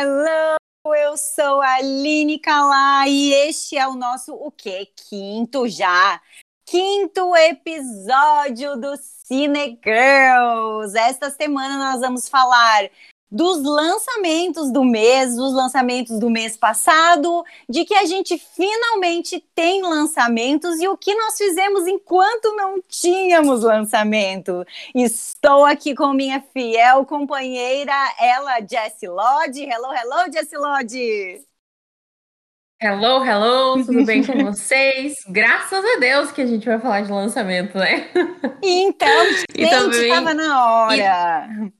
Hello, eu sou a Aline Calá e este é o nosso o quê? Quinto já. Quinto episódio do Cine Girls. Esta semana nós vamos falar dos lançamentos do mês, dos lançamentos do mês passado, de que a gente finalmente tem lançamentos e o que nós fizemos enquanto não tínhamos lançamento. Estou aqui com minha fiel companheira, ela, Jessie Lodge. Hello, hello, Jessie Lodge. Hello, hello, tudo bem com vocês? Graças a Deus que a gente vai falar de lançamento, né? Então, gente, também... tava na hora. E...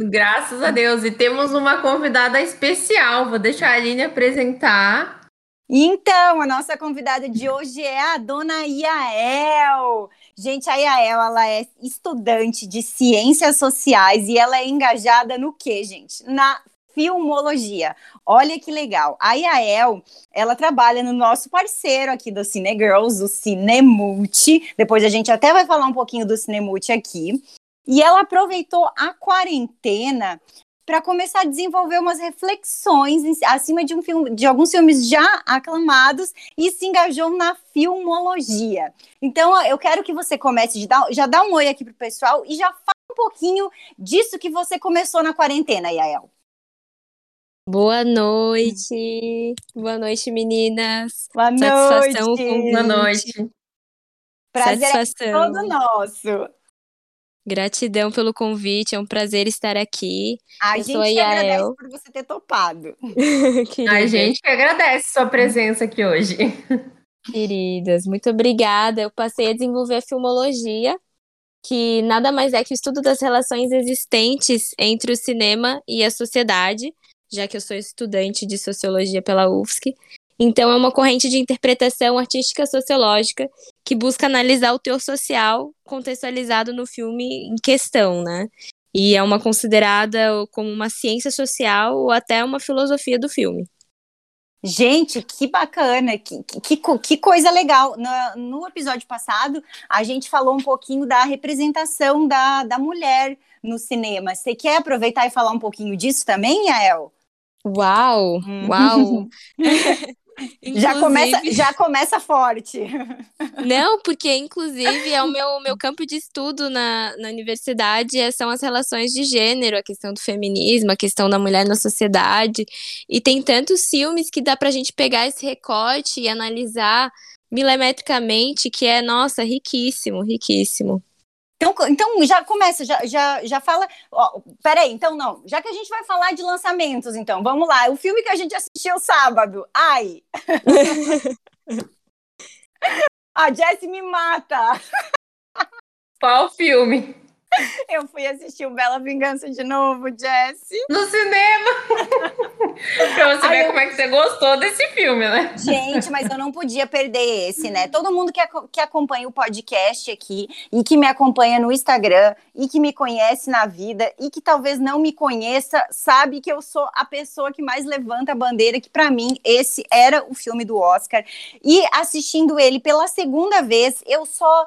Graças a Deus. E temos uma convidada especial. Vou deixar a Aline apresentar. Então, a nossa convidada de hoje é a dona Iael. Gente, a Iael, ela é estudante de ciências sociais e ela é engajada no quê, gente? Na filmologia. Olha que legal. A Iael, ela trabalha no nosso parceiro aqui do Cine Girls, o Cinemulti. Depois a gente até vai falar um pouquinho do Cinemulti aqui. E ela aproveitou a quarentena para começar a desenvolver umas reflexões em, acima de, um filme, de alguns filmes já aclamados e se engajou na filmologia. Então, eu quero que você comece, dar, já dá um oi aqui pro pessoal e já fala um pouquinho disso que você começou na quarentena, Yael. Boa noite. Boa noite, meninas. Boa Satisfação noite. Boa noite. Prazer Satisfação. é todo nosso. Gratidão pelo convite, é um prazer estar aqui. A Eu gente que agradece por você ter topado. a gente que agradece sua presença aqui hoje. Queridas, muito obrigada. Eu passei a desenvolver a filmologia, que nada mais é que o estudo das relações existentes entre o cinema e a sociedade, já que eu sou estudante de sociologia pela UFSC. Então, é uma corrente de interpretação artística sociológica que busca analisar o teor social contextualizado no filme em questão, né? E é uma considerada como uma ciência social ou até uma filosofia do filme. Gente, que bacana, que, que, que coisa legal. No, no, episódio passado, a gente falou um pouquinho da representação da, da mulher no cinema. Você quer aproveitar e falar um pouquinho disso também, Yael? Uau, uau! já começa, já começa forte. Não, porque inclusive é o meu, meu campo de estudo na, na universidade é, são as relações de gênero, a questão do feminismo, a questão da mulher na sociedade. E tem tantos filmes que dá pra gente pegar esse recorte e analisar milimetricamente que é, nossa, riquíssimo, riquíssimo. Então, então já começa, já, já, já fala. Ó, peraí, então não. Já que a gente vai falar de lançamentos, então, vamos lá. O filme que a gente assistiu sábado. Ai! a Jessie me mata! Qual filme? Eu fui assistir o Bela Vingança de novo, Jessie. No cinema! pra você Ai, ver eu... como é que você gostou desse filme, né? Gente, mas eu não podia perder esse, né? Todo mundo que, que acompanha o podcast aqui e que me acompanha no Instagram e que me conhece na vida e que talvez não me conheça, sabe que eu sou a pessoa que mais levanta a bandeira, que para mim esse era o filme do Oscar. E assistindo ele pela segunda vez, eu só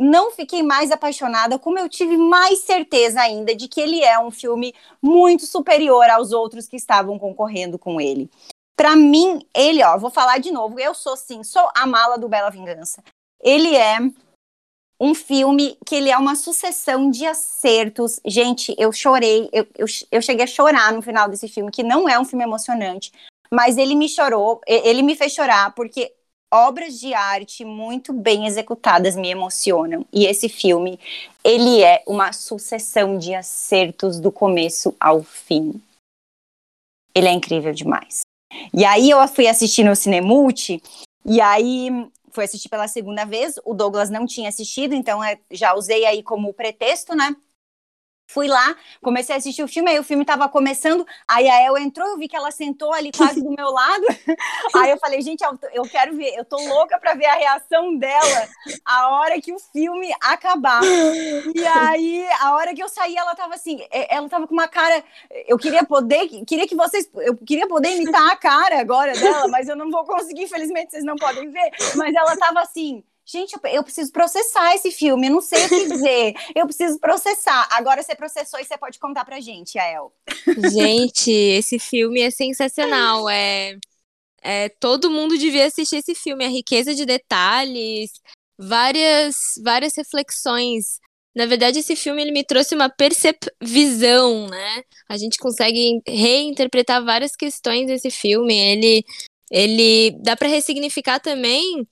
não fiquei mais apaixonada, como eu tive mais certeza ainda de que ele é um filme muito superior aos outros que estavam concorrendo com ele. Para mim, ele, ó, vou falar de novo, eu sou sim, sou a mala do Bela Vingança. Ele é um filme que ele é uma sucessão de acertos. Gente, eu chorei, eu, eu, eu cheguei a chorar no final desse filme, que não é um filme emocionante, mas ele me chorou, ele me fez chorar, porque obras de arte muito bem executadas me emocionam. E esse filme, ele é uma sucessão de acertos do começo ao fim. Ele é incrível demais. E aí eu fui assistir no Cinemulti, e aí fui assistir pela segunda vez, o Douglas não tinha assistido, então é, já usei aí como pretexto, né? Fui lá, comecei a assistir o filme, aí o filme tava começando, aí a El entrou, eu vi que ela sentou ali quase do meu lado. Aí eu falei, gente, eu quero ver, eu tô louca para ver a reação dela a hora que o filme acabar. E aí, a hora que eu saí, ela tava assim, ela tava com uma cara, eu queria poder, queria que vocês, eu queria poder imitar a cara agora dela, mas eu não vou conseguir, infelizmente vocês não podem ver, mas ela tava assim, Gente, eu, preciso processar esse filme, eu não sei o que dizer. eu preciso processar. Agora você processou e você pode contar pra gente, Ael. Gente, esse filme é sensacional. É, é, todo mundo devia assistir esse filme. A riqueza de detalhes, várias, várias reflexões. Na verdade, esse filme ele me trouxe uma percepção, né? A gente consegue reinterpretar várias questões desse filme. Ele, ele dá para ressignificar também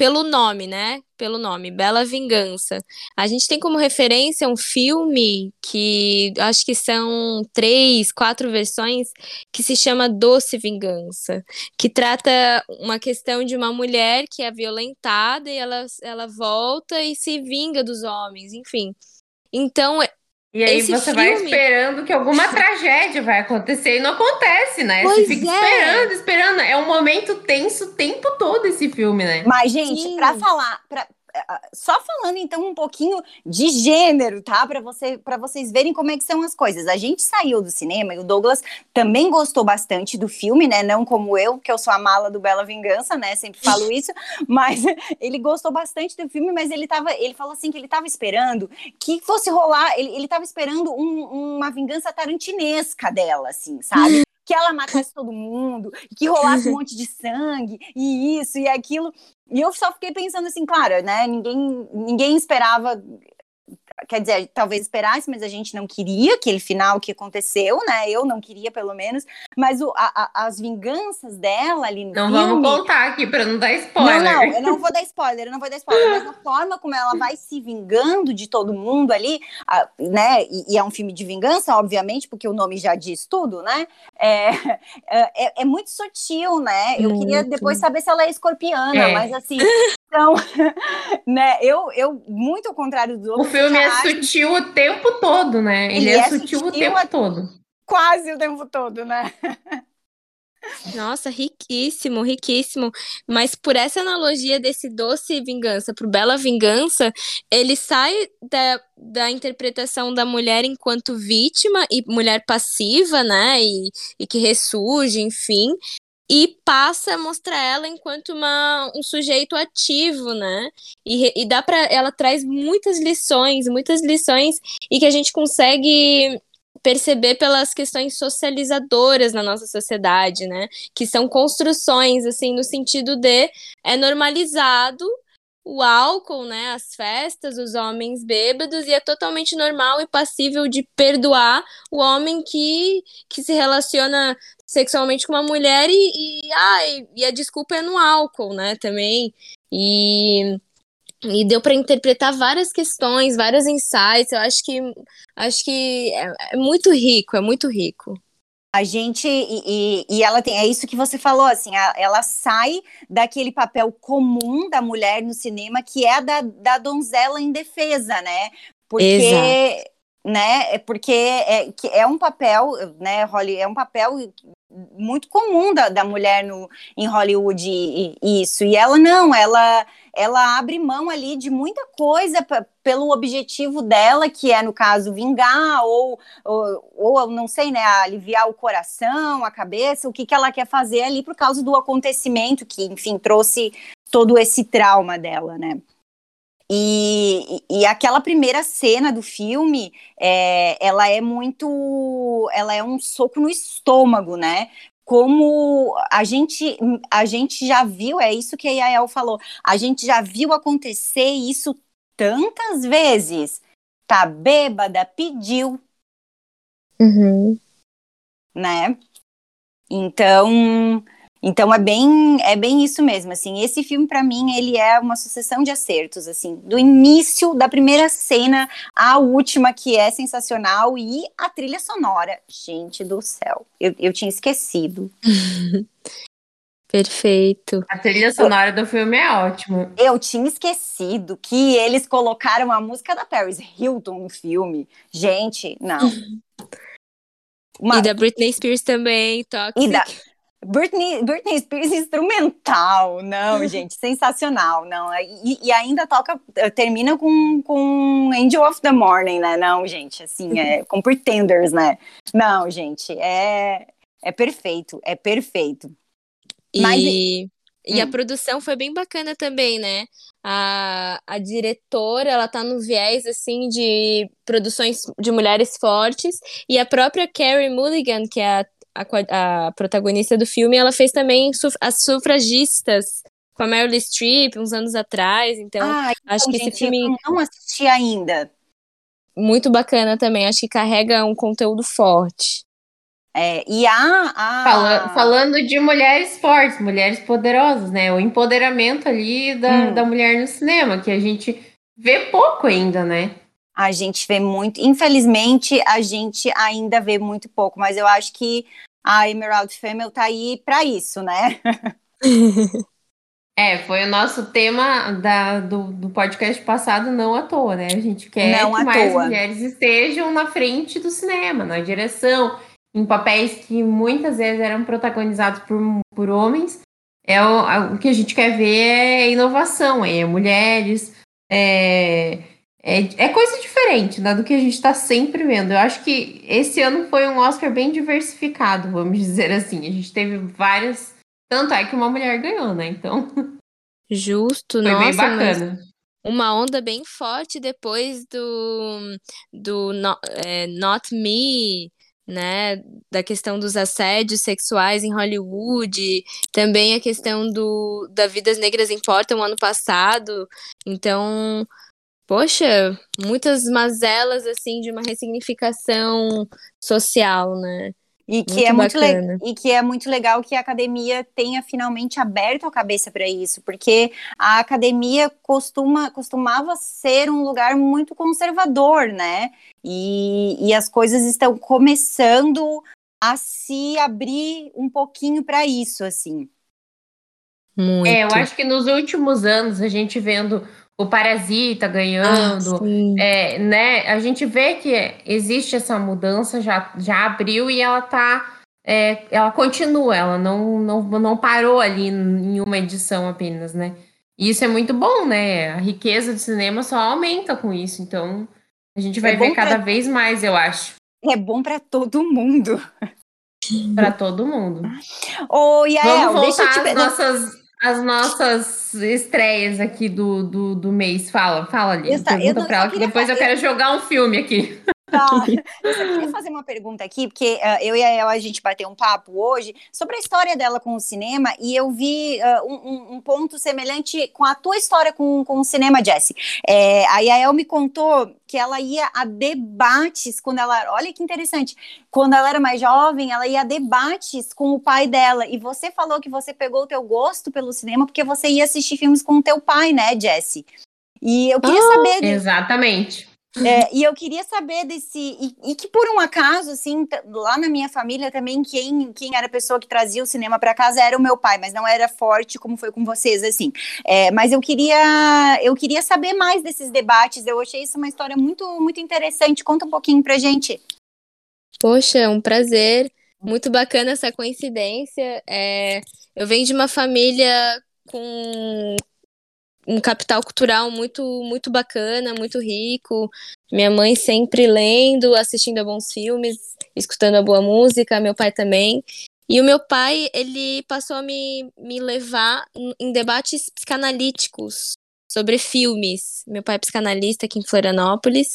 pelo nome, né? Pelo nome, Bela Vingança. A gente tem como referência um filme que acho que são três, quatro versões, que se chama Doce Vingança, que trata uma questão de uma mulher que é violentada e ela, ela volta e se vinga dos homens, enfim. Então, e aí Esse você filme... vai esperando que alguma tragédia vai acontecer e não acontece, né? Pois você fica é. esperando, esperando. É um momento tenso o tempo todo esse filme, né? Mas, gente, para falar, pra, só falando então um pouquinho de gênero, tá? Para você, para vocês verem como é que são as coisas. A gente saiu do cinema e o Douglas também gostou bastante do filme, né? Não como eu, que eu sou a mala do Bela Vingança, né? Sempre falo isso, mas ele gostou bastante do filme, mas ele tava, ele falou assim que ele tava esperando que fosse rolar, ele, ele tava esperando um, uma vingança tarantinesca dela, assim, sabe? Que ela matasse todo mundo, que rolasse um monte de sangue, e isso e aquilo. E eu só fiquei pensando assim, claro, né? Ninguém, ninguém esperava quer dizer, talvez esperasse, mas a gente não queria aquele final que aconteceu, né? Eu não queria, pelo menos. Mas o, a, a, as vinganças dela ali no Não filme, vamos contar aqui para não dar spoiler. Não, não, eu não vou dar spoiler, eu não vou dar spoiler. Mas a forma como ela vai se vingando de todo mundo ali, a, né? E, e, é um filme de vingança, obviamente, porque o nome já diz tudo, né? É, é, é muito sutil, né? Eu muito. queria depois saber se ela é escorpiana, é. mas assim, então, né, eu, eu, muito ao contrário do outro. O filme é sutil o tempo todo, né? Ele, Ele é, é, sutil, sutil o tempo a... todo. Quase o tempo todo, né? Nossa, riquíssimo, riquíssimo. Mas por essa analogia desse doce vingança pro bela vingança, ele sai da, da interpretação da mulher enquanto vítima e mulher passiva, né? E, e que ressurge, enfim, e passa a mostrar ela enquanto uma, um sujeito ativo, né? E, e dá para ela traz muitas lições, muitas lições e que a gente consegue perceber pelas questões socializadoras na nossa sociedade, né? Que são construções assim no sentido de é normalizado o álcool, né, as festas, os homens bêbados, e é totalmente normal e passível de perdoar o homem que, que se relaciona sexualmente com uma mulher e, e, e, e a desculpa é no álcool, né, também. E, e deu para interpretar várias questões, vários insights. Eu acho que acho que é, é muito rico, é muito rico. A gente, e, e, ela tem, é isso que você falou, assim, a, ela sai daquele papel comum da mulher no cinema, que é a da, da donzela indefesa, né? Porque, Exato. Né, é porque é, que é um papel, né, Holly, é um papel muito comum da, da mulher no, em Hollywood, e, e isso, e ela não, ela ela abre mão ali de muita coisa pelo objetivo dela, que é, no caso, vingar ou, ou, ou, não sei, né, aliviar o coração, a cabeça, o que, que ela quer fazer ali por causa do acontecimento que, enfim, trouxe todo esse trauma dela, né. E, e, aquela primeira cena do filme, é, ela é muito, ela é um soco no estômago, né? como a gente, a gente já viu, é isso que a Yael falou, a gente já viu acontecer isso tantas vezes. Tá bêbada, pediu. Uhum. Né? Então, então é bem, é bem isso mesmo, assim. Esse filme para mim ele é uma sucessão de acertos, assim, do início da primeira cena à última que é sensacional e a trilha sonora, gente do céu, eu, eu tinha esquecido. Perfeito. A trilha sonora do filme é ótima. Eu tinha esquecido que eles colocaram a música da Paris Hilton no filme. Gente, não. Uma... E da Britney Spears também, Toxic. E da... Britney, Britney Spears instrumental, não, gente, sensacional, não, e, e, ainda toca, termina com, com Angel of the Morning, né, não, gente, assim, é, com Pretenders, né, não, gente, é, é perfeito, é perfeito. E... Mas, E a Hum. produção foi bem bacana também, né? A, a diretora, ela tá no viés, assim, de produções de mulheres fortes. E a própria Carrie Mulligan, que é a, a, a protagonista do filme, ela fez também suf- as sufragistas com a Meryl Streep uns anos atrás. Então, Ah, acho então, que esse gente, filme eu não assisti ainda. muito bacana também. Acho que carrega um conteúdo forte. É, e a, a... Fala- falando de mulheres fortes, mulheres poderosas, né? O empoderamento ali da, Hum. da mulher no cinema, que a gente vê pouco ainda, né? A gente vê muito, infelizmente, a gente ainda vê muito pouco, mas eu acho que a Emerald Fennell tá aí para isso, né? É, foi o nosso tema da, do, do podcast passado, não à toa, né? A gente quer Não que mais toa. mulheres estejam na frente do cinema, na direção, em papéis que muitas vezes eram protagonizados por, por homens. É o, o que a gente quer ver é inovação, é mulheres, é, é, é coisa diferente né, do que a gente está sempre vendo. Eu acho que esse ano foi um Oscar bem diversificado, vamos dizer assim. A gente teve várias. Tanto é que uma mulher ganhou, né? Então. Justo, Foi nossa, bem mas bacana. uma onda bem forte depois do, do no- é, Not Me, né? Da questão dos assédios sexuais em Hollywood, também a questão do da Vidas Negras Importam ano passado. Então, poxa, muitas mazelas assim de uma ressignificação social, né? E que, Muito é muito le- e que é muito legal que a academia tenha finalmente aberto a cabeça para isso, porque a academia costuma, costumava ser um lugar muito conservador, né? E, e as coisas estão começando a se abrir um pouquinho para isso, assim. Muito. É, eu acho que nos últimos anos, a gente vendo o Parasita Ah, ganhando, sim. é, né? A gente vê que existe essa mudança, já, já abriu e ela tá. é, ela continua, ela não, não, não parou ali em uma edição apenas, né? E isso é muito bom, né? A riqueza do cinema só aumenta com isso. Então, a gente vai É ver cada pra- vez mais, eu acho, É bom para todo mundo. para todo mundo. Ô, Yael, Vamos deixa eu voltar te às nossas, às nossas estreias aqui do, do, do mês. Fala, fala ali. Só- eu Pergunta não- pra ela que depois fa- eu quero jogar um filme aqui. Tá. Eu só queria fazer uma pergunta aqui, porque ah, eu e a El, a gente bateu um papo hoje sobre a história dela com o cinema, e eu vi ah, um, um- ponto semelhante com a tua história com, com o cinema, Jessie. É, a Yael me contou que ela ia a debates quando ela. Olha que interessante. Quando ela era mais jovem, ela ia a debates com o pai dela. E você falou que você pegou o teu gosto pelo cinema porque você ia assistir filmes com o teu pai, né, Jessie? E eu queria Ah, saber. Exatamente. É, e eu queria saber desse. E, e que por um acaso, assim, lá na minha família também, quem, quem era a pessoa que trazia o cinema para casa era o meu pai, mas não era forte como foi com vocês, assim. É, mas eu queria, eu queria saber mais desses debates. Eu achei isso uma história muito, muito interessante. Conta um pouquinho pra gente. Poxa, é um prazer. Muito bacana essa coincidência. É, eu venho de uma família com um capital cultural muito, muito bacana, muito rico. Minha mãe sempre lendo, assistindo a bons filmes, escutando a boa música, meu pai também. E o meu pai, ele passou a me, me levar em- debates psicanalíticos sobre filmes. Meu pai é psicanalista aqui em Florianópolis.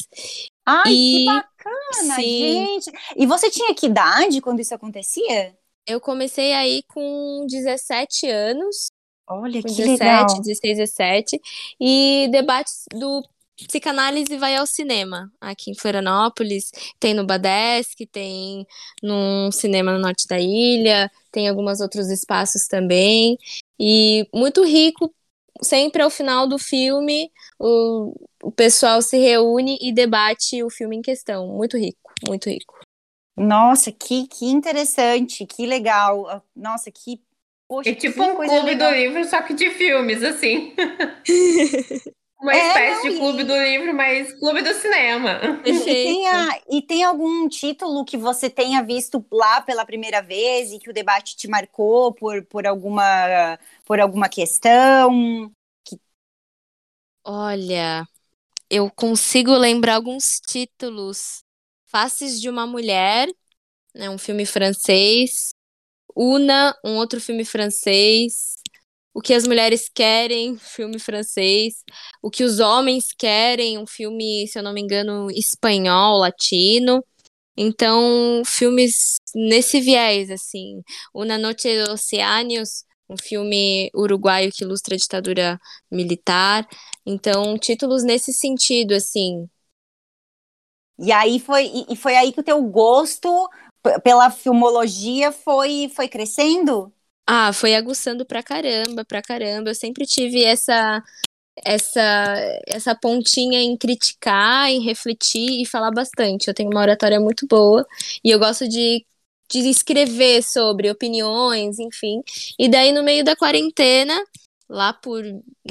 Ai, que E- bacana, Sim. gente. E você tinha que idade quando isso acontecia? Eu comecei aí com 17 anos, Olha, que 17, legal. 16, 17, e debates do Psicanálise vai ao cinema, aqui em Florianópolis, tem no Badesc, tem num cinema no norte da ilha, tem alguns outros espaços também, e muito rico, sempre ao final do filme, o, o pessoal se reúne e debate o filme em questão, muito rico, muito rico. Nossa, que, que interessante, que legal. Nossa, que. Poxa, É tipo que um clube legal. do livro, só que de filmes, assim. Uma É, espécie não, de clube e- do livro, mas clube do cinema. E tem, a- e tem algum título que você tenha visto lá pela primeira vez e que o debate te marcou por, por, alguma, por alguma questão? Olha, eu consigo lembrar alguns títulos. Faces de uma Mulher, né, um filme francês. Una, um outro filme francês. o que as mulheres querem, filme francês, o que os homens querem, um filme, se eu não me engano, espanhol, latino. Então, filmes nesse viés, assim. Una Noche de Oceánios, um filme uruguaio que ilustra a ditadura militar. Então, títulos nesse sentido, assim. E aí foi, e foi aí que o teu gosto pela filmologia foi, foi crescendo? Ah, foi aguçando pra caramba, pra caramba. Eu sempre tive essa essa essa pontinha em criticar, em refletir e falar bastante. Eu tenho uma oratória muito boa e eu gosto de de escrever sobre opiniões, enfim. E daí no meio da quarentena, lá por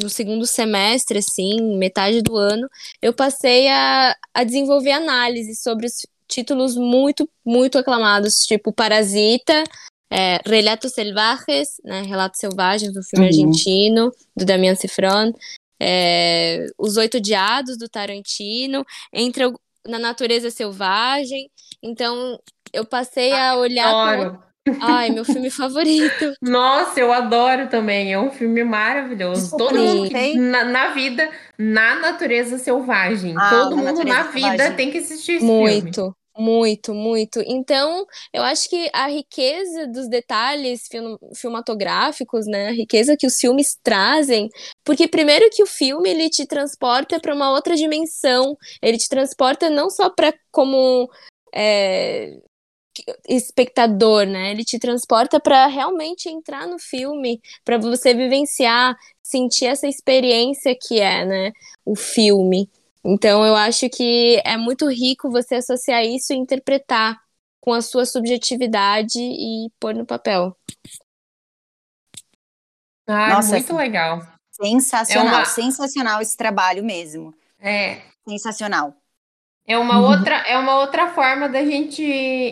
no segundo semestre, assim, metade do ano, eu passei a, a desenvolver análise sobre os títulos muito, muito aclamados, tipo Parasita, é, Relatos Selvagens, né, Relatos Selvagens, do filme uhum. argentino, do Damian Cifron, é, Os Oito Diados, do Tarantino, Entra na Natureza Selvagem. Então, eu passei a olhar... Adoro. Ai, meu filme favorito. Nossa, eu adoro também. É um filme maravilhoso. Todo mundo na, na, vida, na natureza selvagem. Ah, Todo mundo na vida selvagem. tem que assistir esse muito, filme. Muito, muito. Então, eu acho que a riqueza dos detalhes film filmatográficos, né, a riqueza que os filmes trazem, porque primeiro que o filme ele te transporta para uma outra dimensão, ele te transporta não só para como é, espectador, né? Ele te transporta para realmente entrar no filme, para você vivenciar, sentir essa experiência que é, né, o filme. Então eu acho que é muito rico você associar isso e interpretar com a sua subjetividade e pôr no papel. Ah, Nossa, muito legal. Sensacional, é uma... sensacional esse trabalho mesmo. É. Sensacional. É uma uhum. outra, é uma outra forma da gente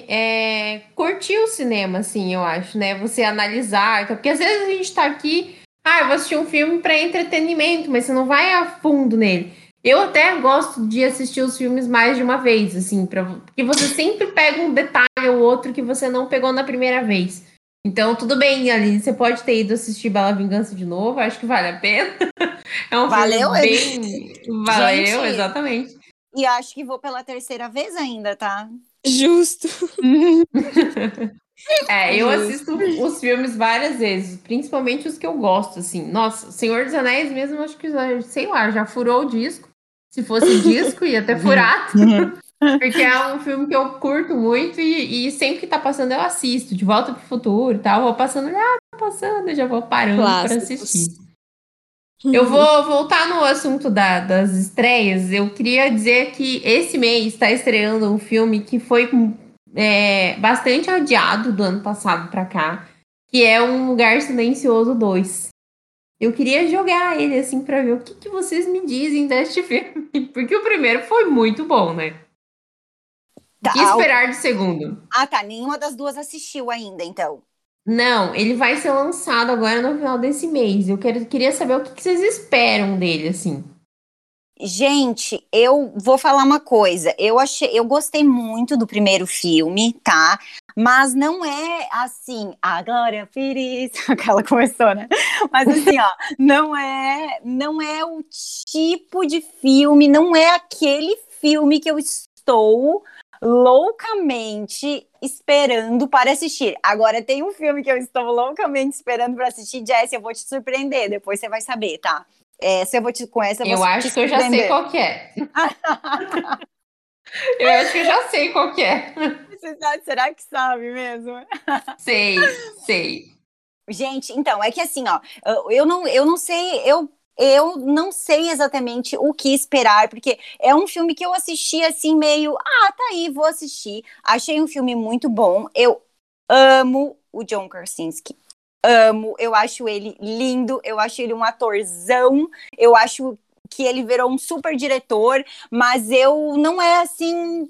é, curtir o cinema, assim, eu acho, né? Você analisar, porque às vezes a gente tá aqui, ah, eu vou assistir um filme para entretenimento, mas você não vai a fundo nele. Eu até gosto de assistir os filmes mais de uma vez, assim, pra, porque você sempre pega um detalhe ou outro que você não pegou na primeira vez. Então, tudo bem, Aline, você pode ter ido assistir Bela Vingança de novo, acho que vale a pena. É um Valeu, filme bem... Valeu, Gente, exatamente. E acho que vou pela terceira vez ainda, tá? Justo. é, eu assisto os filmes várias vezes, principalmente os que eu gosto, assim. Nossa, Senhor dos Anéis mesmo, acho que, sei lá, já furou o disco. Se fosse disco, ia ter furado. Porque é um filme que eu curto muito e, e, sempre que tá passando eu assisto, de volta pro futuro e tal. Vou passando, ah, tá passando, eu já vou parando para assistir. Eu vou voltar no assunto da, das estreias. Eu queria dizer que esse mês está estreando um filme que foi é, bastante adiado do ano passado para cá, que é Um Lugar Silencioso 2. Eu queria jogar ele assim para ver o que, que vocês me dizem deste filme, porque o primeiro foi muito bom, né? Tá, o que esperar de segundo? Ah, tá. Nenhuma das duas assistiu ainda, então. Não, ele vai ser lançado agora no final desse mês. Eu quero, queria saber o que, que vocês esperam dele, assim. Gente, eu vou falar uma coisa. Eu achei, eu gostei muito do primeiro filme, tá? Mas não é assim, agora Pires, aquela começou, né? Mas assim, ó, não é, não é o tipo de filme, não é aquele filme que eu estou loucamente esperando para assistir. Agora tem um filme que eu estou loucamente esperando para assistir, Jess, eu vou te surpreender, depois você vai saber, tá? Essa eu vou te com essa eu, eu acho que eu já sei qual que é. eu acho que eu já sei qual que é. Sabe, será que sabe mesmo? Sei, sei. Gente, então, é que assim, ó, eu não, eu não sei, eu eu não sei exatamente o que esperar, porque é um filme que eu assisti assim, meio, ah, tá aí, vou assistir. Achei um filme muito bom. Eu amo o John Krasinski. Amo, eu acho ele lindo, eu acho ele um atorzão, eu acho que ele virou um super diretor, mas eu não é assim,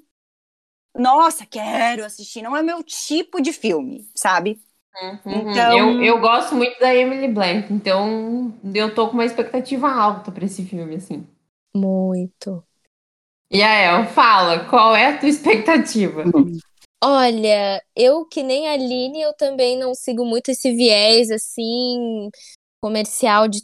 nossa, quero assistir, não é meu tipo de filme, sabe? Uhum. Então... Eu, eu gosto muito da Emily Blunt, então eu tô com uma expectativa alta para esse filme, assim. Muito. E a fala, qual é a tua expectativa? Olha, eu que nem a Aline, eu também não sigo muito esse viés, assim, comercial de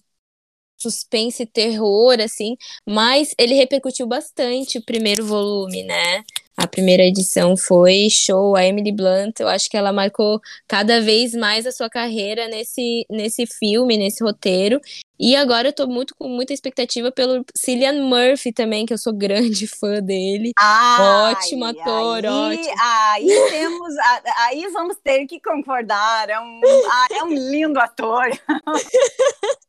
suspense e terror, assim, mas ele repercutiu bastante o primeiro volume, né? A primeira edição foi show, a Emily Blunt, eu acho que ela marcou cada vez mais a sua carreira nesse, nesse filme, nesse roteiro. E agora eu tô muito com muita expectativa pelo Cillian Murphy também, que eu sou grande fã dele. Ai, ótimo ator, aí, ótimo. Aí temos, aí vamos ter que concordar, é um, é um lindo ator.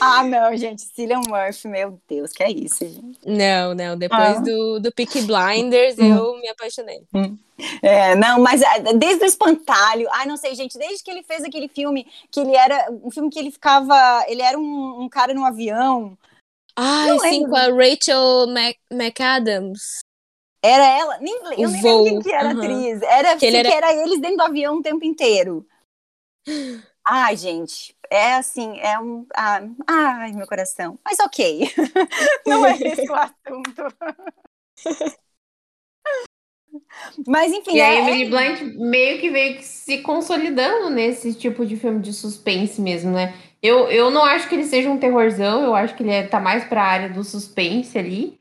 ah, não, gente, Cillian Murphy, meu Deus, que é isso, gente. Não, não, depois ah. do, do Peaky Blinders hum. eu me apaixonei. Hum. É, não, mas ah, desde o espantalho, ai, não sei, gente, desde que ele fez aquele filme, que ele era, um filme que ele ficava, ele era um, um cara no avião. Ai, sim, com a Rachel Mac McAdams. Era ela, nem, eu nem lembro quem que era uhum. atriz, era, que, ele era... que era eles dentro do avião o tempo inteiro. Ai, gente, é assim, é um. Ah, ai, meu coração. Mas ok. Não é esse o assunto. Mas enfim. E é, a Emily é... Blunt meio que veio se consolidando nesse tipo de filme de suspense mesmo, né? Eu, eu não acho que ele seja um terrorzão, eu acho que ele é, tá mais pra área do suspense ali.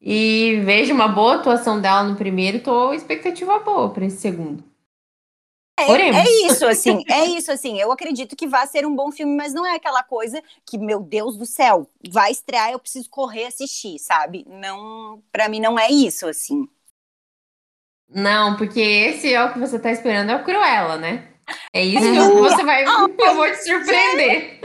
E vejo uma boa atuação dela no primeiro, tô expectativa boa para esse segundo. É, é, isso, assim, é isso, assim. Eu acredito que vai ser um bom filme, mas não é aquela coisa que, meu Deus do céu, vai estrear, eu preciso correr assistir, sabe? Não, para mim não é isso, assim. Não, porque esse é o que você tá esperando, é o Cruella, né? É isso que você vai, eu vou te surpreender.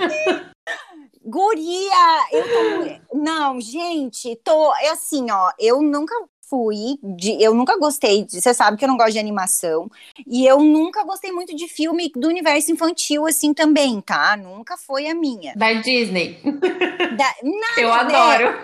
Guria, eu tô. Não, gente, tô. É assim, ó. Eu nunca fui de, eu nunca gostei de, você sabe que eu não gosto de animação, e eu nunca gostei muito de filme do universo infantil assim também, tá? Nunca foi a minha. Da Disney. Da, nada, eu adoro.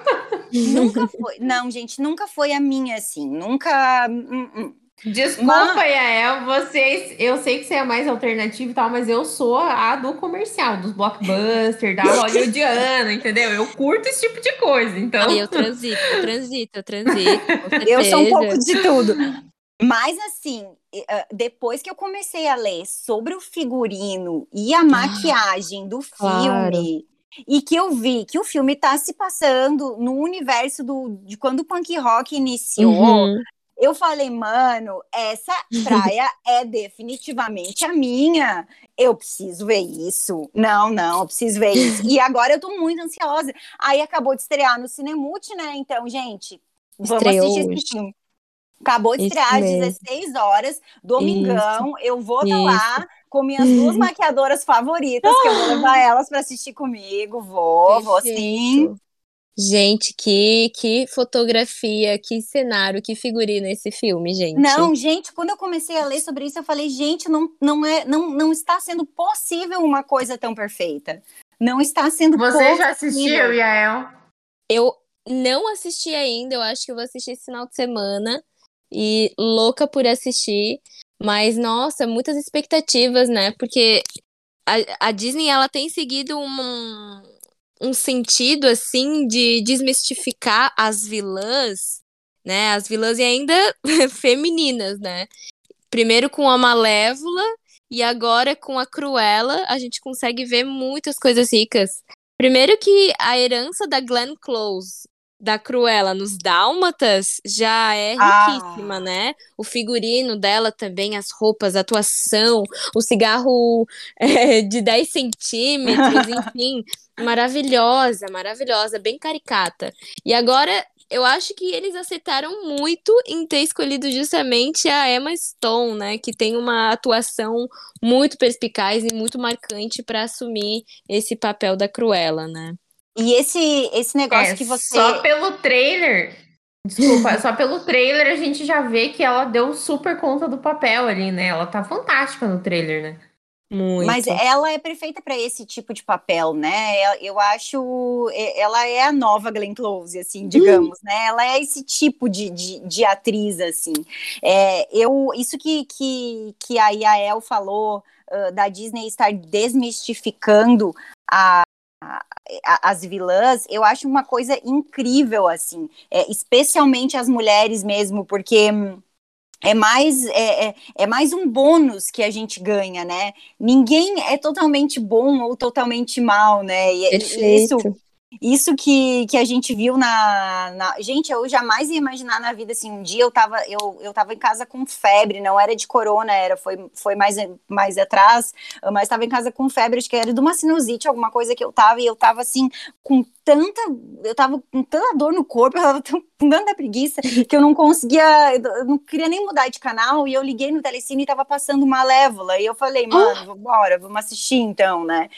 Nunca foi. Não, gente, nunca foi a minha assim, nunca hum, hum. Desculpa, mas... Yael, vocês. Eu sei que você é mais alternativo e tal, mas eu sou a do comercial, dos blockbusters, da hollywoodiana, entendeu? Eu curto esse tipo de coisa, então. Eu transito, eu transito, eu transito. eu sou um pouco de tudo. Mas assim, depois que eu comecei a ler sobre o figurino e a ah, maquiagem do claro. filme, e que eu vi que o filme está se passando no universo do, de quando o punk rock iniciou, uhum. Eu falei, mano, essa praia é definitivamente a minha. Eu preciso ver isso. Não, não, eu preciso ver isso. E agora eu tô muito ansiosa. Aí acabou de estrear no Cinemute, né? Então, gente, vamos Estreou assistir esse filme. Acabou de estrear às 16 horas, domingão. Isso. Eu vou estar tá lá com minhas duas maquiadoras favoritas, que eu vou levar elas para assistir comigo. Vou, Perfeito. vou sim. Gente, que, que fotografia, que cenário, que figurino esse filme, gente. Não, gente, quando eu comecei a ler sobre isso, eu falei, gente, não, não, é, não, não está sendo possível uma coisa tão perfeita. Não está sendo Você possível. já assistiu, Yael? Eu não assisti ainda, eu acho que eu vou assistir esse final de semana. E louca por assistir. Mas, nossa, muitas expectativas, né? Porque a, a Disney, ela tem seguido um um sentido assim de desmistificar as vilãs, né? As vilãs e ainda femininas, né? Primeiro com a Malévola e agora com a Cruella, a gente consegue ver muitas coisas ricas. Primeiro que a herança da Glenn Close da Cruella nos Dálmatas já é ah. riquíssima, ah. né? O figurino dela também, as roupas, a atuação, o cigarro é, de 10 centímetros, enfim, maravilhosa, maravilhosa, bem caricata. E agora eu acho que eles acertaram muito em ter escolhido justamente a Emma Stone, né? Que tem uma atuação muito perspicaz e muito marcante para assumir esse papel da Cruella, né? E esse, esse negócio é, que você. Só pelo trailer. Desculpa, só pelo trailer a gente já vê que ela deu super conta do papel ali, né? Ela tá fantástica no trailer, né? Muito. Mas ela é perfeita para esse tipo de papel, né? Eu acho. Ela é a nova Glenn Close, assim, digamos, hum. né? Ela é esse tipo de, de, de atriz, assim. É, eu, isso que, que, que a Yael falou uh, da Disney estar desmistificando a, as vilãs, eu acho uma coisa incrível, assim, é, especialmente as mulheres mesmo, porque é mais é, é, é, mais um bônus que a gente ganha, né? Ninguém é totalmente bom ou totalmente mal, né? E Perfeito. isso isso que, que a gente viu na, na, Gente, eu jamais ia imaginar na vida assim. Um dia eu tava, eu, eu tava em casa com febre, não era de corona, era, foi, foi mais, mais atrás, mas estava em casa com febre, acho que era de uma sinusite, alguma coisa que eu tava, e eu tava assim, com tanta. Eu tava com tanta dor no corpo, eu tava com tanta preguiça que eu não conseguia, eu não queria nem mudar de canal, e eu liguei no telecine e tava passando Malévola, e eu falei, mano, oh. bora, vamos assistir então, né?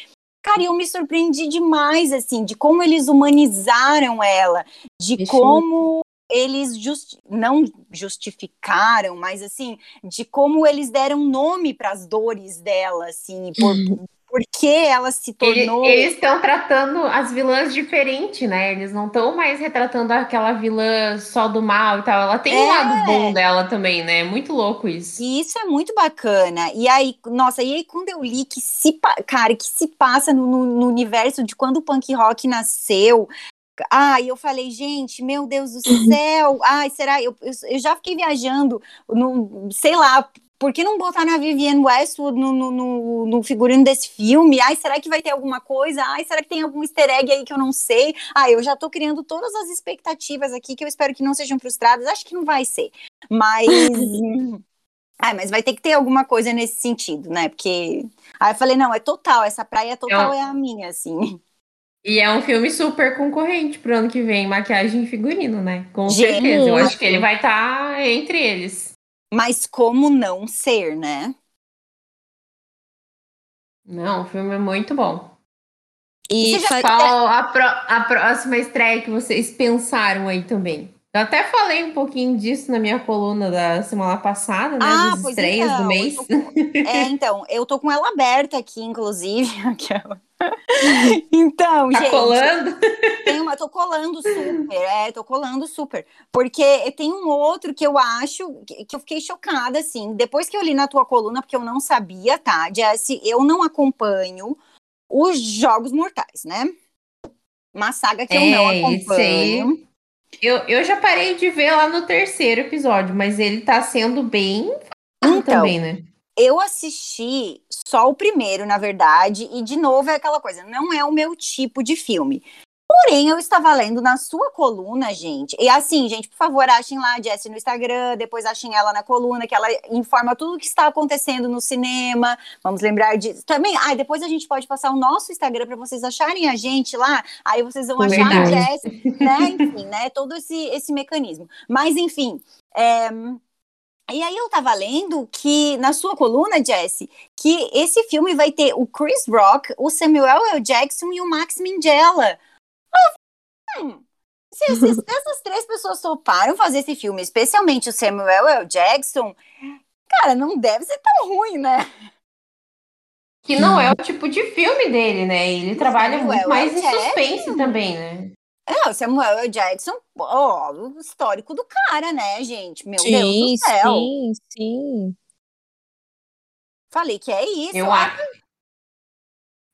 Cara, eu me surpreendi demais, assim, de como eles humanizaram ela, de como eles just, não justificaram, mas assim, de como eles deram nome para as dores dela, assim, por, uhum porque ela se tornou. Eles estão tratando as vilãs diferente, né? Eles não estão mais retratando aquela vilã só do mal e tal. Ela tem é. um lado bom dela também, né? Muito louco isso. E isso é muito bacana. E aí, nossa, e aí quando eu li que se, cara, que se passa no, no universo de quando o punk rock nasceu, Ai, eu falei, gente, meu Deus do céu. Ai, será? Eu, eu, eu já fiquei viajando, no, sei lá, por que não botar na Vivienne Westwood no, no, no, no, figurino desse filme? Ai, será que vai ter alguma coisa? Ai, será que tem algum easter egg aí que eu não sei? Ai, eu já tô criando todas as expectativas aqui que eu espero que não sejam frustradas. Acho que não vai ser. Mas. Ai, mas vai ter que ter alguma coisa nesse sentido, né? Porque. Aí eu falei, não, é total, essa praia total é, é a minha, assim. E é um filme super concorrente pro ano que vem, maquiagem e figurino, né? Com Gente, certeza. Eu acho que ele vai estar tá entre eles. Mas como não ser, né? Não, o filme é muito bom. E qual a, pro, a próxima estreia que vocês pensaram aí também? Eu até falei um pouquinho disso na minha coluna da semana passada, né? Ah, das estreias então, do mês. Com... É, então, eu tô com ela aberta aqui, inclusive. Aquela. então, tá gente. colando? Tem uma, tô colando super, é, tô colando super. Porque tem um outro que eu acho que, que eu fiquei chocada, assim. Depois que eu li na tua coluna, porque eu não sabia, tá? Jesse, eu não acompanho os Jogos Mortais, né? Uma saga que é, eu não acompanho. Eu, eu já parei de ver lá no terceiro episódio, mas ele tá sendo bem então, também, né? Eu assisti só o primeiro, na verdade, e de novo é aquela coisa, não é o meu tipo de filme. Porém, eu estava lendo na sua coluna, gente. E assim, gente, por favor, achem lá a Jessie no Instagram, depois achem ela na coluna, que ela informa tudo o que está acontecendo no cinema. Vamos lembrar disso. Também, ah, depois a gente pode passar o nosso Instagram para vocês acharem a gente lá. Aí vocês vão achar Verdade. a Jessie, né? Enfim, né? Todo esse, esse mecanismo. Mas, enfim. É... E aí eu tava lendo que, na sua coluna, Jesse, que esse filme vai ter o Chris Rock, o Samuel L. Jackson e o Max Minghella. Hum, se, essas três pessoas toparam fazer esse filme, especialmente o Samuel L. Jackson, cara, não deve ser tão ruim, né? Que não é o tipo de filme dele, né? Ele trabalha Samuel muito mais em suspense também, né? É, o Samuel L. Jackson, ó, o histórico do cara, né, gente? Meu sim, Deus do céu. Sim, sim. Falei que é isso. Eu acho.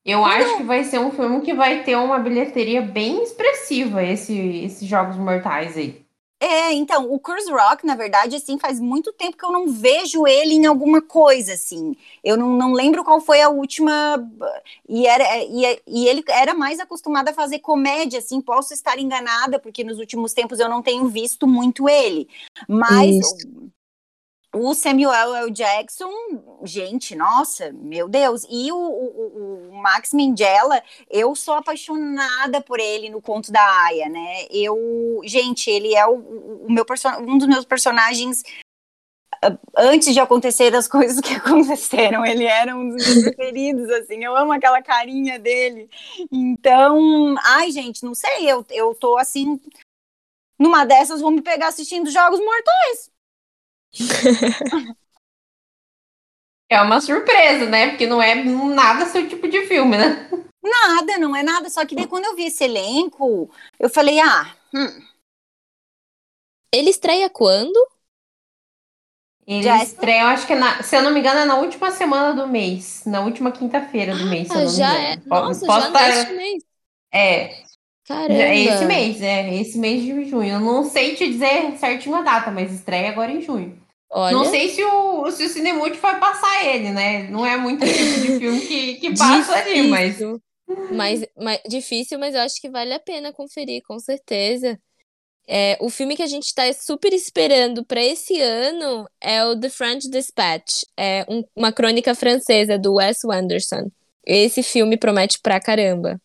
Eu acho que vai ser um filme que vai ter uma bilheteria bem expressiva, esse, esses Jogos Mortais aí. É, então, o Chris Rock, na verdade, assim, faz muito tempo que eu não vejo ele em alguma coisa, assim. Eu não, não lembro qual foi a última. E, era, e, e ele era mais acostumado a fazer comédia, assim. Posso estar enganada, porque nos últimos tempos eu não tenho visto muito ele. Mas Isso o Samuel L. Jackson, gente, nossa, meu Deus. E o, o, o, Max Minghella, eu sou apaixonada por ele no Conto da Aya, né? Eu, gente, ele é o, o meu um dos meus personagens ah, antes de acontecer as coisas que aconteceram, ele era um dos meus preferidos, assim, eu amo aquela carinha dele. Então, ai, gente, não sei, eu, eu tô assim, numa dessas vou me pegar assistindo Jogos Mortais. É uma surpresa, né? Porque não é nada seu tipo de filme, né? Nada, não é nada. Só que daí quando eu vi esse elenco, eu falei, ah. Hum. Ele estreia quando? Ele já estreia, eu acho que, é na, se eu não me engano, é na última semana do mês. Na última quinta-feira do mês, se eu não já me engano. É, nossa, Posso já estar... neste mês. É. Caramba. É esse mês, é. Esse mês de junho. Eu não sei te dizer certinho a data, mas estreia agora em junho. Olha, Não sei se o, se o Cinemude vai passar ele, né? Não é muito tipo de filme que, que passa ali, mas. difícil. Mas, mas difícil, mas eu acho que vale a pena conferir, com certeza. É, o filme que a gente tá super esperando para esse ano é o The French Dispatch, é um- uma crônica francesa do Wes Anderson. Esse filme promete pra caramba.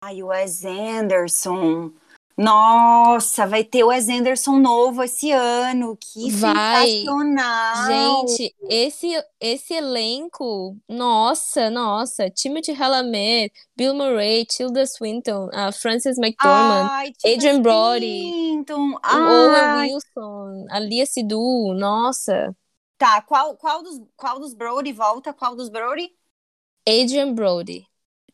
Ai, o Wes Anderson. Nossa, vai ter o Wes Anderson novo esse ano. Que Vai. sensacional. Gente, esse, esse elenco, nossa, nossa, Timothée Chalamet, Bill Murray, Tilda Swinton, a Frances McDormand, Ai, Adrian Brody, Swinton. Owen Wilson, a Lia Seydoux, nossa, Tá, qual, qual, dos, qual dos Brody volta? Qual dos Brody? Adrian Brody.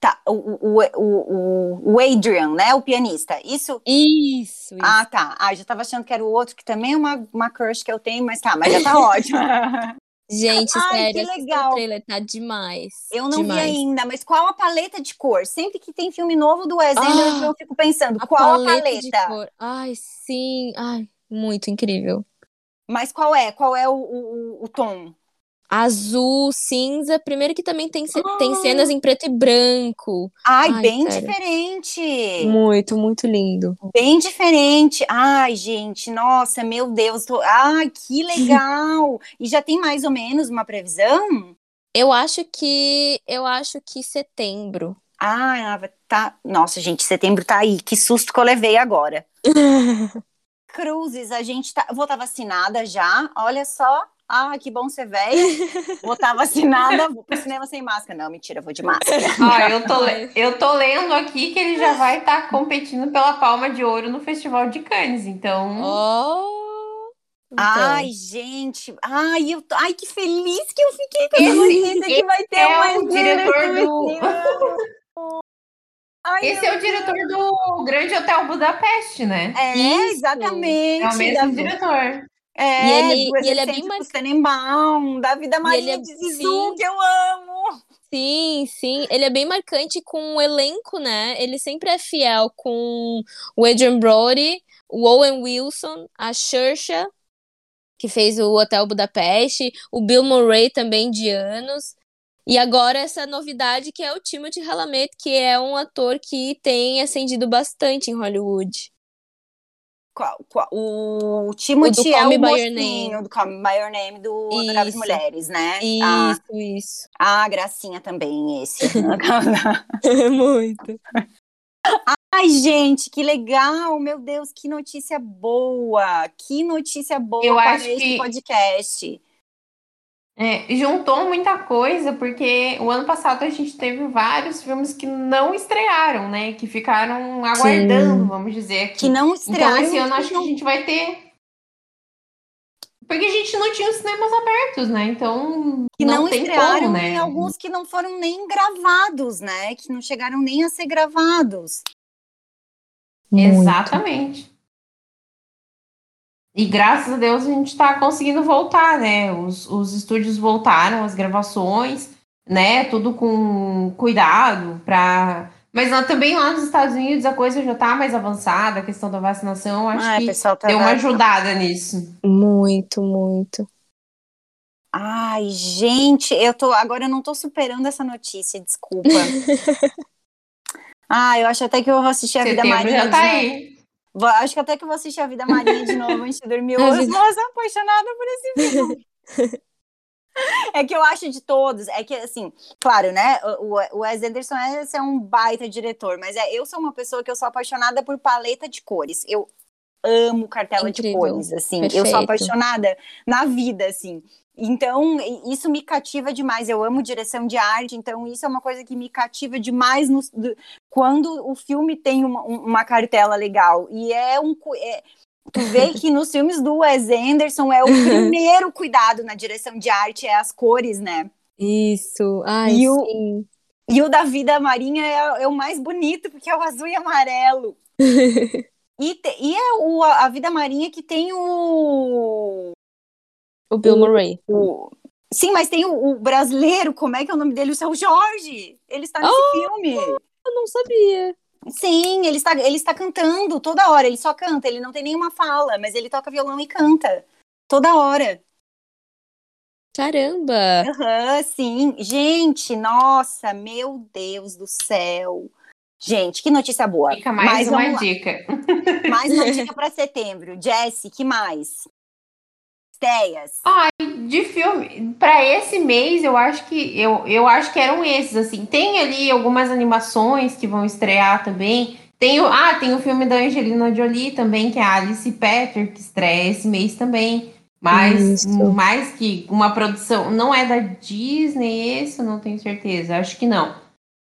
Tá, o, o, o, o, Adrian, né? O pianista. Isso? Isso, isso. Ah, tá. Ah, já tava achando que era o outro, que também é uma, uma crush que eu tenho, mas tá, mas já tá ótimo. Gente, Ai, sério, que legal. o trailer tá demais. Eu não demais. vi ainda, mas qual a paleta de cor? Sempre que tem filme novo do Wes Ah, Anderson, eu fico pensando, A qual a paleta de paleta? cor. Ai, sim, ai, muito incrível. Mas qual é? Qual é o, o- o tom? Azul, cinza, primeiro que também tem, ce- tem Ah. cenas em preto e branco. Ai, Ai, bem diferente. Muito, muito lindo. Bem diferente. Ai, gente, nossa, meu Deus. Tô... Ai, que legal. E já tem mais ou menos uma previsão? Eu acho que eu acho que setembro. Ah, tá. Nossa, gente, setembro tá aí. Que susto que eu levei agora. Cruzes, a gente tá. Vou estar vacinada já. Olha só. Ah, que bom ser velha. Vou estar vacinada. Vou pro cinema sem máscara. Não, mentira, vou de máscara. Ó, eu tô, eu tô lendo aqui que ele já vai estar competindo pela Palma de Ouro no Festival de Cannes, então. Oh! Então, Ai, gente. Ai, eu tô... Ai, que feliz que eu fiquei com essa notícia que vai ter é mais o diretor do- Ai, Esse é o diretor do Grande Hotel Budapeste, né? É, Isso. exatamente. É o mesmo da- diretor. É, E ele- do e ele é bem mais- Tenenbaum, da Vida Maria é- de Zizu, sim. que eu amo. Sim, sim. Ele é bem marcante com o elenco, né? Ele sempre é fiel com o Adrian Brody, o Owen Wilson, a Saoirse, que fez o Hotel Budapeste, o Bill Murray também de anos. E agora essa novidade que é o Timothée Chalamet, que é um ator que tem ascendido bastante em Hollywood. Qual, qual- o Timothy O é o mocinho do Call Me By Your Name do Adoráveis Isso. Mulheres, né? Ah, Isso, isso. ah, gracinha também esse. Muito. Ai, gente, que legal! Meu Deus, que notícia boa! Que notícia boa Eu para acho esse que- podcast. É, juntou muita coisa, porque o ano passado a gente teve vários filmes que não estrearam, né? Que ficaram aguardando, vamos dizer aqui. Que não Então, estrearam. esse ano acho que não- a gente vai ter. Porque a gente não tinha os cinemas abertos, né? Então. que não, tem estrearam como, né? e alguns que não foram nem gravados, né? Que não chegaram nem a ser gravados. Exatamente. E graças a Deus a gente tá conseguindo voltar, né? Os, os estúdios voltaram, as gravações, né? Tudo com cuidado para. Mas lá, também lá nos Estados Unidos a coisa já tá mais avançada, a questão da vacinação, acho Ai, que pessoal, tá deu uma ajudada nisso. Muito, muito. Ai, gente, eu tô. Agora eu não tô superando essa notícia, desculpa. ah, eu acho até que eu vou assistir a Vida Setembro Maria. já tá de novo. aí. Acho que até que eu vou assistir a Vida Maria de novo antes de dormir. Eu Vida- apaixonada por esse filme. É que eu acho de todos, é que assim, claro, né? O, o Wes Anderson é, é um baita diretor, mas é, eu sou uma pessoa que eu sou apaixonada por paleta de cores. Eu amo cartela de Incrível. cores, assim. Eu sou Perfeito. apaixonada na vida, assim. Então, isso me cativa demais. Eu amo direção de arte, então isso é uma coisa que me cativa demais no- do- quando o filme tem uma, um- uma cartela legal. E é um. é- tu vê que nos filmes do Wes Anderson é o primeiro cuidado na direção de arte, é as cores, né? Isso. Ai, E o- sim. E o da Vida Marinha é, é o mais bonito, porque é o azul e amarelo. E, te- e é o, a Vida Marinha que tem o, O Bill Murray. o- Sim, mas tem o, o brasileiro, como é que é o nome dele? O seu Jorge. Ele está nesse Oh! filme. Eu não sabia. Sim, ele está, ele está cantando toda hora. Ele só canta, ele não tem nenhuma fala, mas ele toca violão e canta. toda hora. Caramba! Aham, sim. Gente, nossa, meu Deus do céu. Gente, que notícia boa. Fica mais Mas uma dica. Mais uma dica para setembro. Jesse, que mais? Esteias. De filme, para esse mês, eu acho que eu, eu acho que eram esses assim. Tem ali algumas animações que vão estrear também. Tem o, ah, tem o filme da Angelina Jolie também, que é a Alice Petter, que estreia esse mês também. Mas Isso. mais que uma produção, não é da Disney esse, eu não tenho certeza. Acho que não.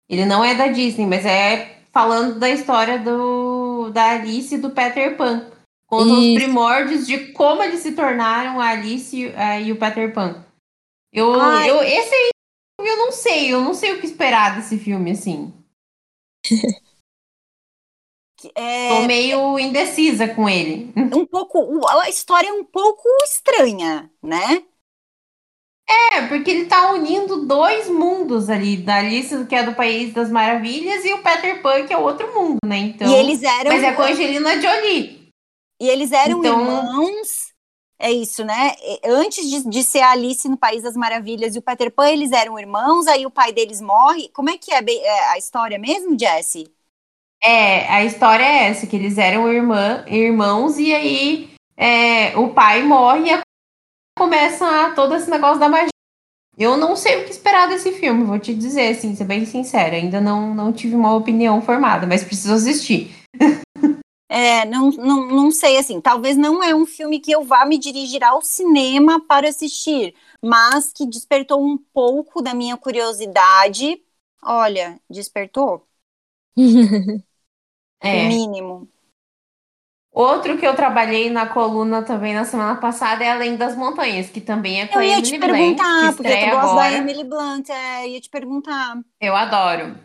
Ele não é da Disney, mas é falando da história do da Alice e do Peter Pan. Conta os primórdios de como eles se tornaram a Alice e, eh, e o Peter Pan. Eu, Ai. eu, esse aí, eu não sei, eu não sei o que esperar desse filme, assim. É, Tô meio indecisa com ele. um pouco, a história é um pouco estranha, né? É, porque ele tá unindo dois mundos ali, da Alice, que é do País das Maravilhas, e o Peter Pan, que é outro mundo, né? Então, e eles eram, mas é com a Angelina Jolie. E eles eram Então- irmãos. É isso, né? Antes de, de ser a Alice no País das Maravilhas e o Peter Pan, eles eram irmãos, aí o pai deles morre. Como é que é, é a história mesmo, Jesse? É, a história é essa, que eles eram irmã, irmãos, e aí é, o pai morre e começa todo esse negócio da magia. Eu não sei o que esperar desse filme, vou te dizer, assim, ser bem sincera. Ainda não, não tive uma opinião formada, mas preciso assistir. É, não, não, não sei, assim, talvez não é um filme que eu vá me dirigir ao cinema para assistir, mas que despertou um pouco da minha curiosidade. Olha, despertou, o É. mínimo. Outro que eu trabalhei na coluna também na semana passada é Além das Montanhas, que também é com Eu a ia Emily te Blunt, perguntar, que porque tu gosta agora. da Emily Blunt, é, ia te perguntar. Eu adoro.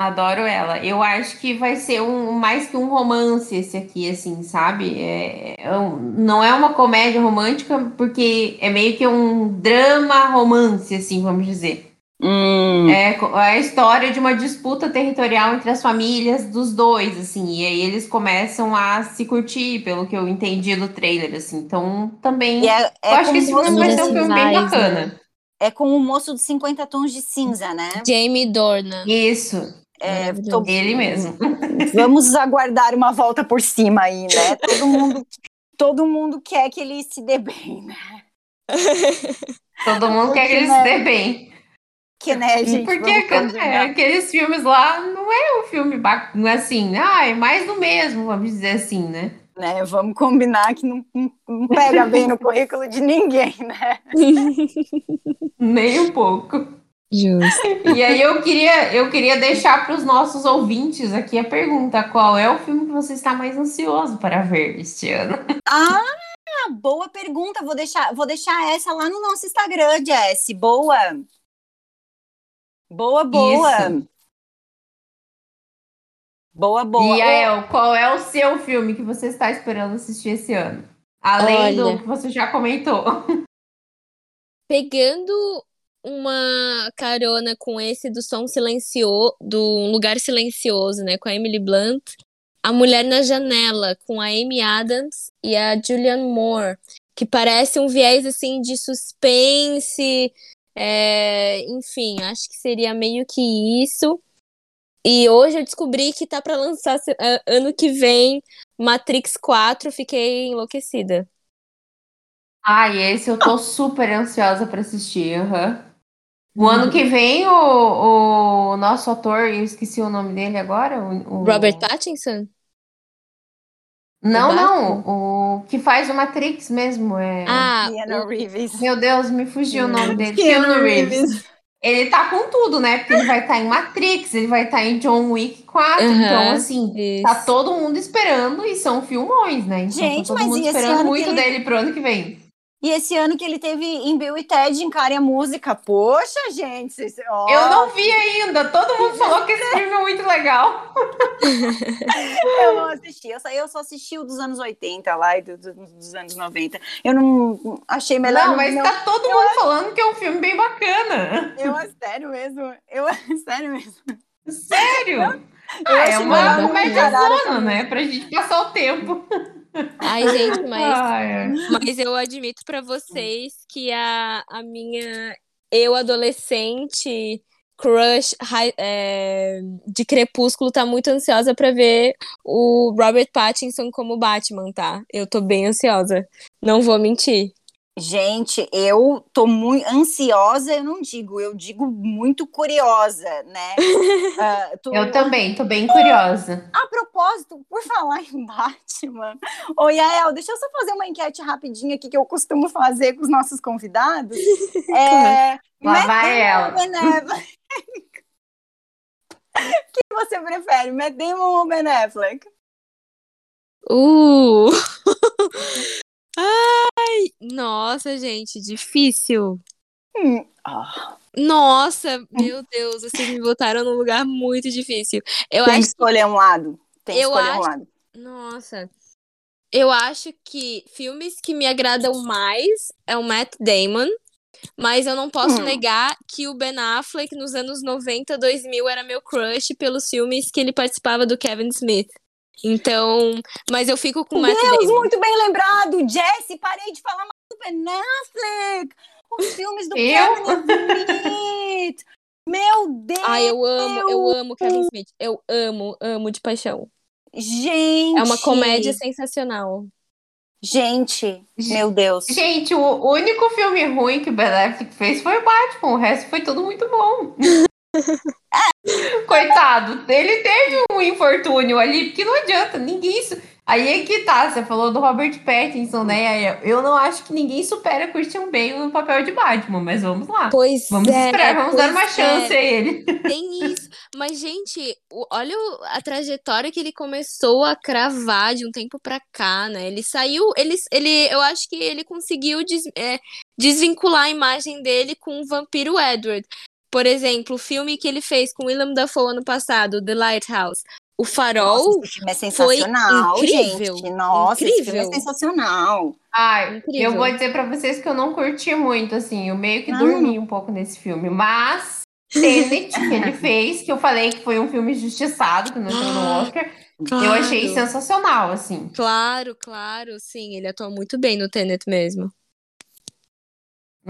Adoro ela. Eu acho que vai ser um mais que um romance esse aqui, assim, sabe? É, é um- não é uma comédia romântica, porque é meio que um drama romance, assim, vamos dizer. Hum, É é a história de uma disputa territorial entre as famílias dos dois, assim, e aí eles começam a se curtir, pelo que eu entendi do trailer, assim. Então, também. e é, eu é acho que esse filme vai ser um filme bem vibes, bacana. é com o moço de 50 tons de cinza, né? Jamie Dornan. Isso, É, tô- ele mesmo. Vamos aguardar uma volta por cima aí, né? Todo mundo, todo mundo quer que ele se dê bem, né? Todo mundo quer que ele se dê bem. Que, né, gente? Porque é, combinar. aqueles filmes lá não é um filme ba- não é assim, ah, é mais do mesmo, vamos dizer assim, né? né? Vamos combinar que não- não pega bem no currículo de ninguém, né? Nem um pouco. Justo. E aí eu queria, eu queria deixar para os nossos ouvintes aqui a pergunta: qual é o filme que você está mais ansioso para ver este ano? Ah, boa pergunta. Vou deixar, vou deixar essa lá no nosso Instagram, Jess. Boa. Boa, boa. Isso. Boa, boa. E Ael, qual é o seu filme que você está esperando assistir esse ano? Além Olha. do que você já comentou. Pegando uma carona com esse do som silencioso, do Lugar Silencioso, né, com a Emily Blunt, A Mulher na Janela, com a Amy Adams e a Julianne Moore, que parece um viés assim de suspense, é, enfim, acho que seria meio que isso. E hoje eu descobri que tá para lançar a- ano que vem Matrix 4, fiquei enlouquecida. Ai, esse eu tô super ansiosa para assistir. aham. O ano que vem, o, o nosso ator, eu esqueci o nome dele agora. O, o- Robert Pattinson? Não, o não. O que faz o Matrix mesmo. É... Ah, Keanu Reeves. Meu Deus, me fugiu o nome dele. Keanu Keanu Reeves. Ele tá com tudo, né? Porque ele vai estar em Matrix, ele vai estar em John Wick 4. Aham, Então, assim, isso. tá todo mundo esperando e são filmões, né? Então, Gente, tá todo mas mundo esperando muito ele- dele pro ano que vem. E esse ano que ele teve em Bill e Ted Encare a Música. Poxa, gente. vocês- ó, Eu não vi ainda. Todo mundo falou que esse filme é muito legal. Eu não assisti. Eu só, eu só assisti o dos anos 80 lá e do- do- dos anos 90. Eu não achei melhor. Não, mas não, tá todo mundo falando que é um filme bem bacana. Eu, sério mesmo. Eu, sério mesmo. Sério. Eu Ah, é uma comédia zona, né? Pra gente passar o tempo. Ai, gente, mas, mas eu admito pra vocês que a, a minha eu adolescente crush é, de Crepúsculo tá muito ansiosa pra ver o Robert Pattinson como Batman, tá? Eu tô bem ansiosa. Não vou mentir. Gente, eu tô muito ansiosa, eu não digo, eu digo muito curiosa, né? Ah, tô- Eu também, tô bem curiosa. A propósito, por falar em Batman, ô Yael, deixa eu só fazer uma enquete rapidinha aqui que eu costumo fazer com os nossos convidados. É, Lá Matt vai Damon ela. O que você prefere, Matt Damon ou Ben Affleck? Uh! Ai! Nossa, gente, difícil. Hum, ah, Nossa, meu Deus, vocês me botaram num lugar muito difícil. Eu tem que acho escolher um lado. Tem que escolher um acho- lado. Nossa. Eu acho que filmes que me agradam mais é o Matt Damon, mas eu não posso Hum. negar que o Ben Affleck nos anos 90, 2000 era meu crush pelos filmes que ele participava do Kevin Smith. Então, mas eu fico com Matt Deus, Damon. muito bem lembrado. Jesse, parei de falar mais do Ben Affleck. Os filmes do Eu? Kevin Smith. Meu Deus, Ai, eu amo, eu amo Kevin Smith. Eu amo, amo de paixão. gente. É uma comédia sensacional. Gente, meu Deus. Gente, o único filme ruim que o Ben Affleck fez foi o Batman. O resto foi tudo muito bom. Coitado, ele teve um infortúnio ali, porque não adianta, ninguém. Isso... Aí é que tá, você falou do Robert Pattinson, né? Eu não acho que ninguém supera Christian Bale no papel de Batman, mas vamos lá. Pois Vamos é, esperar, vamos dar uma é. chance a ele. Tem isso. Mas, gente, olha a trajetória que ele começou a cravar de um tempo pra cá, né? Ele saiu. Ele, ele, eu acho que ele conseguiu des- é, desvincular a imagem dele com o vampiro Edward. Por exemplo, o filme que ele fez com Willem Dafoe ano passado, The Lighthouse. O Farol. Nossa, esse filme é sensacional, incrível, gente. Nossa, esse filme é incrível. sensacional. Ai, Incrível. eu vou dizer pra vocês que eu não curti muito, assim, eu meio que Não. dormi um pouco nesse filme, mas Tenet, que ele fez, que eu falei que foi um filme injustiçado, que não entrou no Oscar, eu achei Claro. sensacional, assim. Claro, claro, sim, ele atuou muito bem no Tenet mesmo.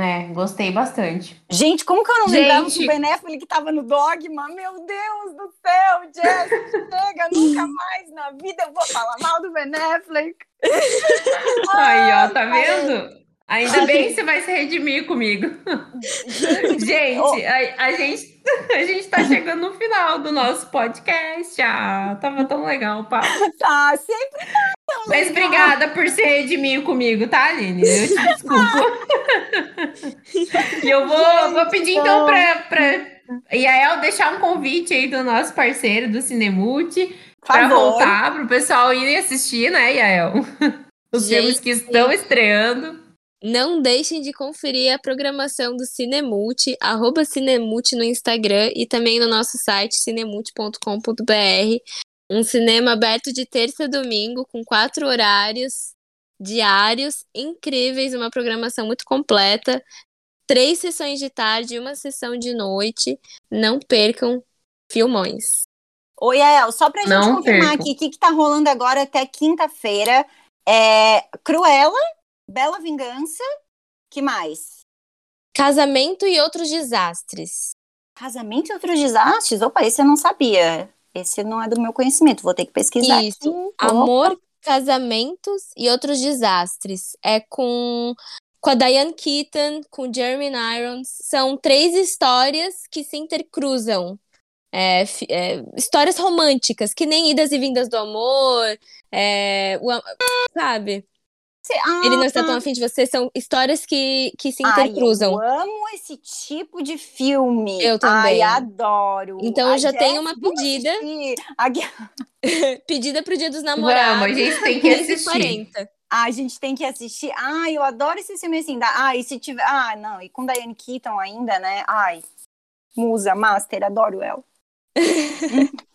É, gostei bastante. Gente, como que eu não Gente. lembrava que o Ben Affleck tava no Dogma? Meu Deus do céu, Jess, chega, nunca mais na vida eu vou falar mal do Ben Affleck. Aí, ó, tá vendo? Ainda bem que você vai se redimir comigo. Gente, Gente, a, a gente, a gente tá chegando no final do nosso podcast. Ah, tava tão legal o papo. tá, sempre Mas obrigada por se redimir comigo, tá, Aline? Eu te desculpo. e eu vou, vou pedir então pra, pra Yael deixar um convite aí do nosso parceiro do Cinemute favor. voltar, pro pessoal ir assistir, né, Yael? Os Gente, filmes que estão estreando. Não deixem de conferir a programação do Cinemute, arroba Cinemute no Instagram e também no nosso site cinemute.com.br. Um cinema aberto de terça a domingo, com quatro horários diários incríveis, uma programação muito completa. Três sessões de tarde e uma sessão de noite. Não percam filmões. Oi, Yael, só pra gente Não confirmar percam. aqui, o que, que tá rolando agora até quinta-feira? É Cruella, Bela Vingança, que mais? Casamento e outros desastres. Casamento e outros desastres? Opa, esse eu não sabia. Esse não é do meu conhecimento, vou ter que pesquisar. Isso. Amor, casamentos e outros desastres. É com, com a Diane Keaton, com Jeremy Irons. São três histórias que se intercruzam. É, é, histórias românticas, que nem idas e vindas do amor. é, o sabe? Cê- ah, Ele não está tão afim de você. São histórias que, que se Ai, intercruzam. eu amo esse tipo de filme. Eu também. Ai, adoro. Então, eu A já Jess, tenho uma pedida. Aqui- Pedida pro Dia dos Namorados. Vamos, a gente tem que 15 assistir. 40. Ah, a gente tem que assistir. Ai, eu adoro esse filme assim. Da... Ah, e se tiver. Ah, não. E com Diane Keaton ainda, né? Ai. Musa, Master, adoro ela.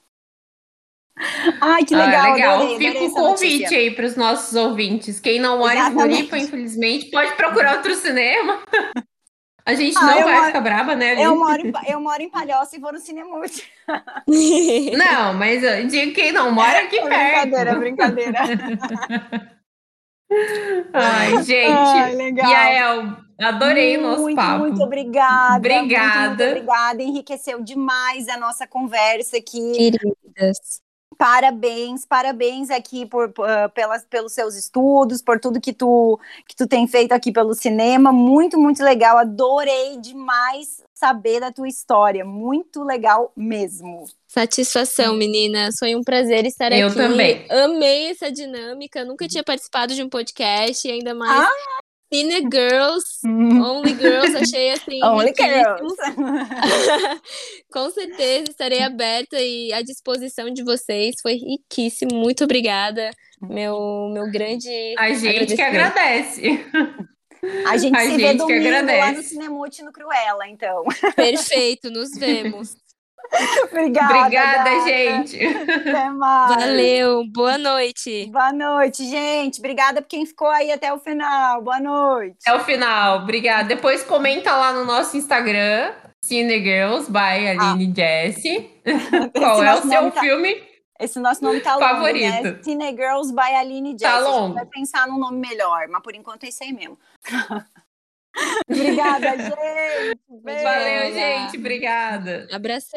Ai, que legal. ah, legal. adorei, adorei Fica o essa convite notícia. aí para os nossos ouvintes. Quem não mora em. Floripa, infelizmente, pode procurar outro cinema. A gente ah, não vai moro, ficar braba, né? Eu moro, em, eu moro em Palhoça e vou no Cinemute. Não, mas eu digo que não mora aqui é, perto. Brincadeira, brincadeira. Ai, gente. Ai, legal. Yael, adorei muito, o nosso papo. Muito obrigada. Obrigada. Muito, muito obrigada. Enriqueceu demais a nossa conversa aqui. Queridas. Parabéns, parabéns aqui por, por uh, pelas, pelos seus estudos, por tudo que tu, que tu tem feito aqui pelo cinema. Muito, muito legal. Adorei demais saber da tua história. Muito legal mesmo. Satisfação, meninas. Foi um prazer estar Eu aqui. Eu também. Amei essa dinâmica. Nunca tinha participado de um podcast, ainda mais. Ah! Cine Girls, hum. Only Girls, achei assim. Only Girls. Com certeza estarei aberta e à disposição de vocês. Foi riquíssimo. Muito obrigada. Meu, meu grande. A gente que agradece. A gente A se gente vê domingo lá no Cinemute no Cruella, então. Perfeito, nos vemos. Obrigada. Obrigada, gente. Até mais. Valeu, boa noite. Boa noite, gente. Obrigada por quem ficou aí até o final. Boa noite. Até o final, obrigada. Depois comenta lá no nosso Instagram, Cine Girls by Aline ah. Jessie. Qual é o seu tá... filme? Esse nosso nome tá favorito. longo, né? Cine Girls by Aline Jessie. Tá longo. vai pensar num nome melhor, mas por enquanto é isso aí mesmo. Obrigada, gente. Valeu, gente. Obrigada. Abração.